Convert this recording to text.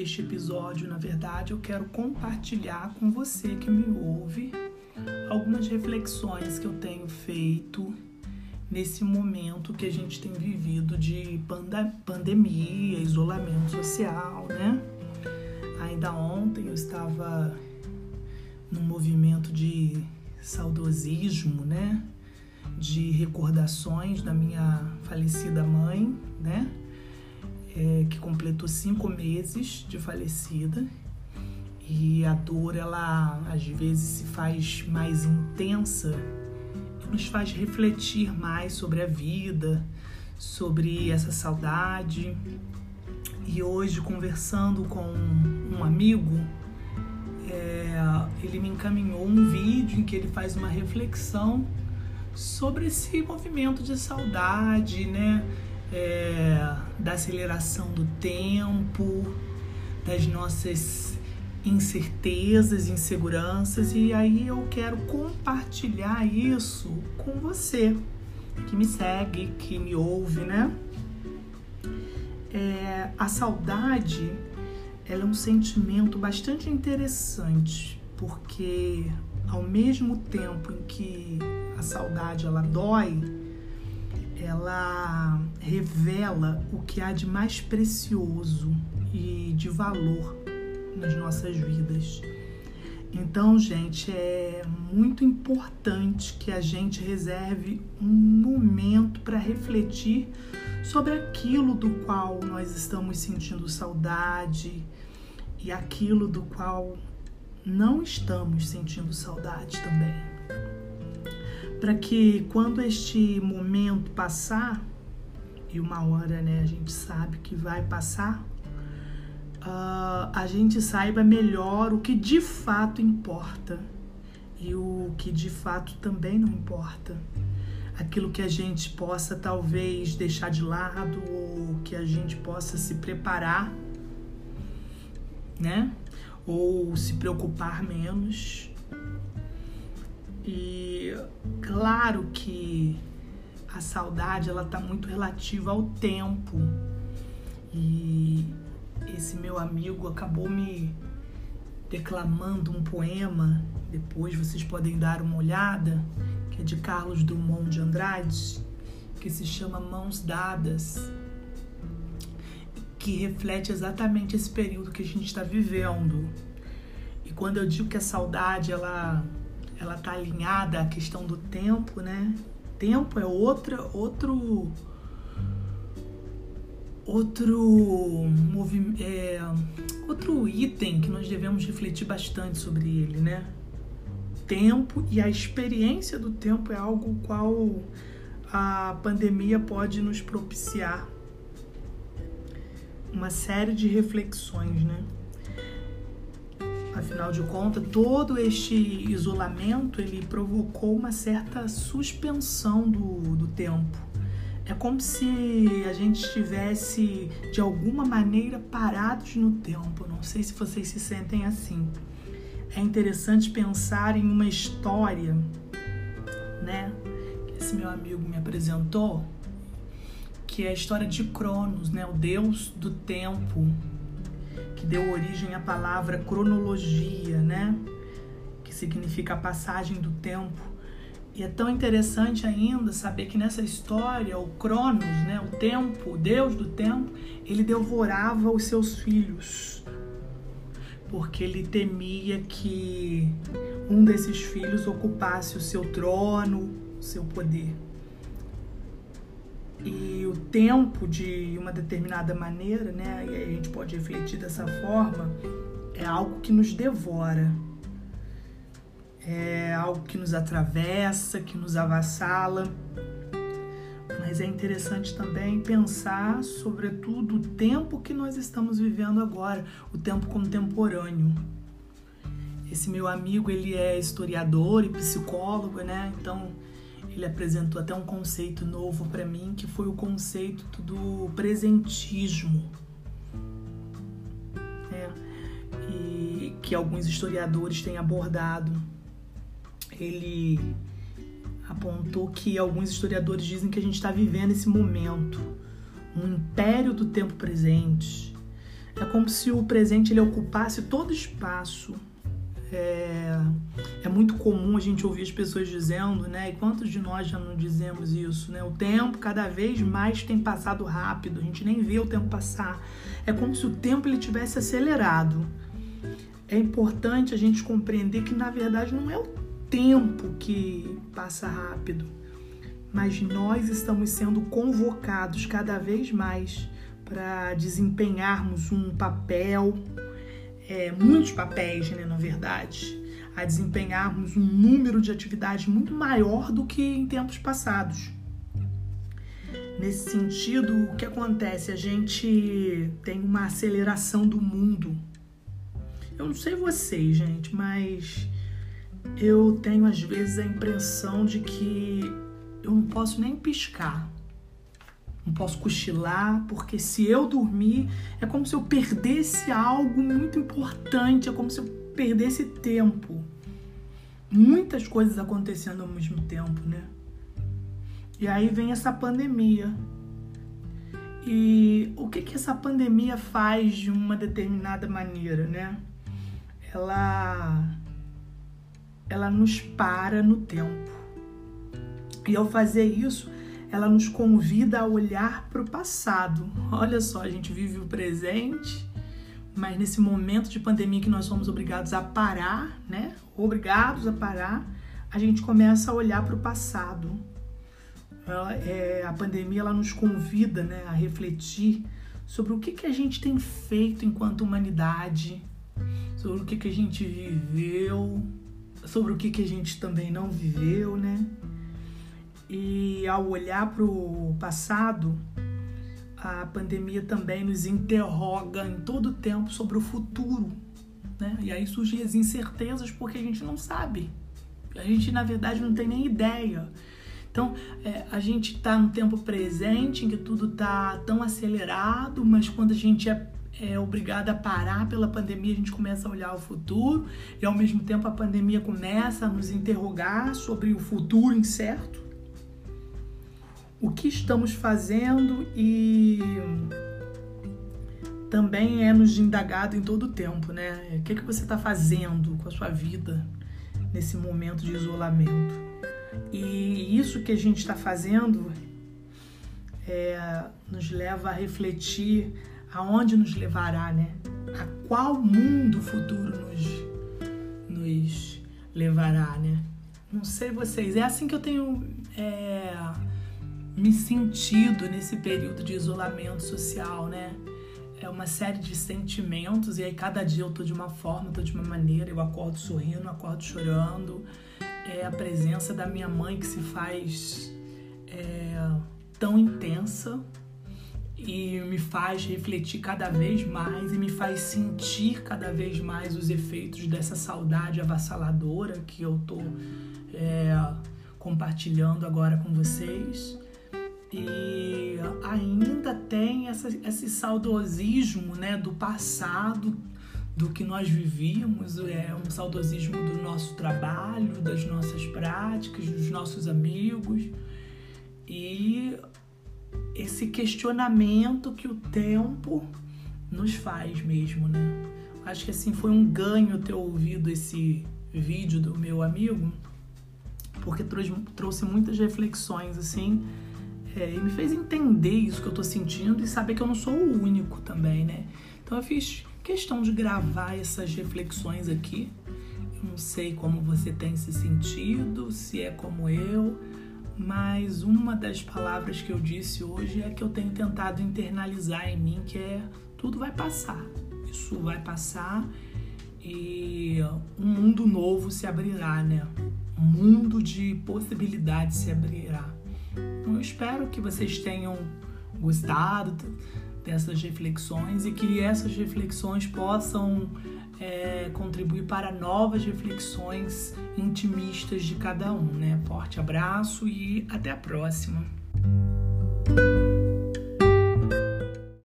Este episódio, na verdade, eu quero compartilhar com você que me ouve algumas reflexões que eu tenho feito nesse momento que a gente tem vivido de pandemia, isolamento social, né? Ainda ontem eu estava num movimento de saudosismo, né? De recordações da minha falecida mãe, né? É, que completou cinco meses de falecida e a dor ela às vezes se faz mais intensa e nos faz refletir mais sobre a vida, sobre essa saudade. E hoje conversando com um amigo, é, ele me encaminhou um vídeo em que ele faz uma reflexão sobre esse movimento de saudade, né? É, da aceleração do tempo, das nossas incertezas, inseguranças, e aí eu quero compartilhar isso com você que me segue, que me ouve, né? É, a saudade ela é um sentimento bastante interessante, porque ao mesmo tempo em que a saudade ela dói, ela revela o que há de mais precioso e de valor nas nossas vidas. Então, gente, é muito importante que a gente reserve um momento para refletir sobre aquilo do qual nós estamos sentindo saudade e aquilo do qual não estamos sentindo saudade também. Para que quando este momento passar, e uma hora né, a gente sabe que vai passar, uh, a gente saiba melhor o que de fato importa e o que de fato também não importa. Aquilo que a gente possa talvez deixar de lado ou que a gente possa se preparar, né? Ou se preocupar menos. E claro que a saudade ela tá muito relativa ao tempo. E esse meu amigo acabou me declamando um poema, depois vocês podem dar uma olhada, que é de Carlos Drummond de Andrade, que se chama Mãos Dadas, que reflete exatamente esse período que a gente está vivendo. E quando eu digo que a saudade ela ela tá alinhada à questão do tempo, né? Tempo é outra outro Outro, é, outro item que nós devemos refletir bastante sobre ele, né? Tempo e a experiência do tempo é algo qual a pandemia pode nos propiciar uma série de reflexões, né? Afinal de contas, todo este isolamento ele provocou uma certa suspensão do, do tempo é como se a gente estivesse de alguma maneira parados no tempo. Não sei se vocês se sentem assim. É interessante pensar em uma história, né? Esse meu amigo me apresentou, que é a história de Cronos, né? O deus do tempo, que deu origem à palavra cronologia, né? Que significa a passagem do tempo. E é tão interessante ainda saber que nessa história, o Cronos, né, o tempo, o deus do tempo, ele devorava os seus filhos, porque ele temia que um desses filhos ocupasse o seu trono, o seu poder. E o tempo, de uma determinada maneira, né, e a gente pode refletir dessa forma, é algo que nos devora é algo que nos atravessa, que nos avassala. Mas é interessante também pensar, sobretudo, o tempo que nós estamos vivendo agora, o tempo contemporâneo. Esse meu amigo, ele é historiador e psicólogo, né? Então, ele apresentou até um conceito novo para mim, que foi o conceito do presentismo. É, e que alguns historiadores têm abordado ele apontou que alguns historiadores dizem que a gente está vivendo esse momento, um império do tempo presente, É como se o presente ele ocupasse todo espaço. É, é, muito comum a gente ouvir as pessoas dizendo, né? E quantos de nós já não dizemos isso, né? O tempo cada vez mais tem passado rápido, a gente nem vê o tempo passar. É como se o tempo ele tivesse acelerado. É importante a gente compreender que na verdade não é o tempo que passa rápido, mas nós estamos sendo convocados cada vez mais para desempenharmos um papel, é, muitos papéis, né, na verdade, a desempenharmos um número de atividades muito maior do que em tempos passados. Nesse sentido, o que acontece? A gente tem uma aceleração do mundo. Eu não sei vocês, gente, mas eu tenho às vezes a impressão de que eu não posso nem piscar. Não posso cochilar, porque se eu dormir, é como se eu perdesse algo muito importante, é como se eu perdesse tempo. Muitas coisas acontecendo ao mesmo tempo, né? E aí vem essa pandemia. E o que que essa pandemia faz de uma determinada maneira, né? Ela ela nos para no tempo. E ao fazer isso, ela nos convida a olhar para o passado. Olha só, a gente vive o presente, mas nesse momento de pandemia que nós somos obrigados a parar, né? Obrigados a parar, a gente começa a olhar para o passado. Ela, é, a pandemia ela nos convida né, a refletir sobre o que, que a gente tem feito enquanto humanidade, sobre o que, que a gente viveu, sobre o que, que a gente também não viveu, né? E ao olhar para o passado, a pandemia também nos interroga em todo o tempo sobre o futuro, né? E aí surgem as incertezas porque a gente não sabe. A gente, na verdade, não tem nem ideia. Então, é, a gente está no tempo presente em que tudo está tão acelerado, mas quando a gente é é obrigada a parar pela pandemia, a gente começa a olhar o futuro e ao mesmo tempo a pandemia começa a nos interrogar sobre o futuro incerto. O que estamos fazendo e também é nos indagado em todo o tempo, né? O que, é que você está fazendo com a sua vida nesse momento de isolamento? E isso que a gente está fazendo é, nos leva a refletir aonde nos levará, né? A qual mundo futuro nos, nos levará, né? Não sei vocês, é assim que eu tenho é, me sentido nesse período de isolamento social, né? É uma série de sentimentos e aí cada dia eu tô de uma forma, tô de uma maneira, eu acordo sorrindo, acordo chorando. É a presença da minha mãe que se faz é, tão intensa, e me faz refletir cada vez mais e me faz sentir cada vez mais os efeitos dessa saudade avassaladora que eu tô é, compartilhando agora com vocês. E ainda tem essa, esse saudosismo né, do passado, do que nós vivíamos, é um saudosismo do nosso trabalho, das nossas práticas, dos nossos amigos. E esse questionamento que o tempo nos faz mesmo, né? Acho que assim foi um ganho ter ouvido esse vídeo do meu amigo, porque trouxe, trouxe muitas reflexões assim é, e me fez entender isso que eu tô sentindo e saber que eu não sou o único também, né? Então eu fiz questão de gravar essas reflexões aqui. Eu não sei como você tem se sentido, se é como eu mas uma das palavras que eu disse hoje é que eu tenho tentado internalizar em mim, que é tudo vai passar. Isso vai passar e um mundo novo se abrirá, né? Um mundo de possibilidades se abrirá. Então, eu espero que vocês tenham gostado dessas reflexões e que essas reflexões possam é, contribuir para novas reflexões intimistas de cada um, né? Forte abraço e até a próxima.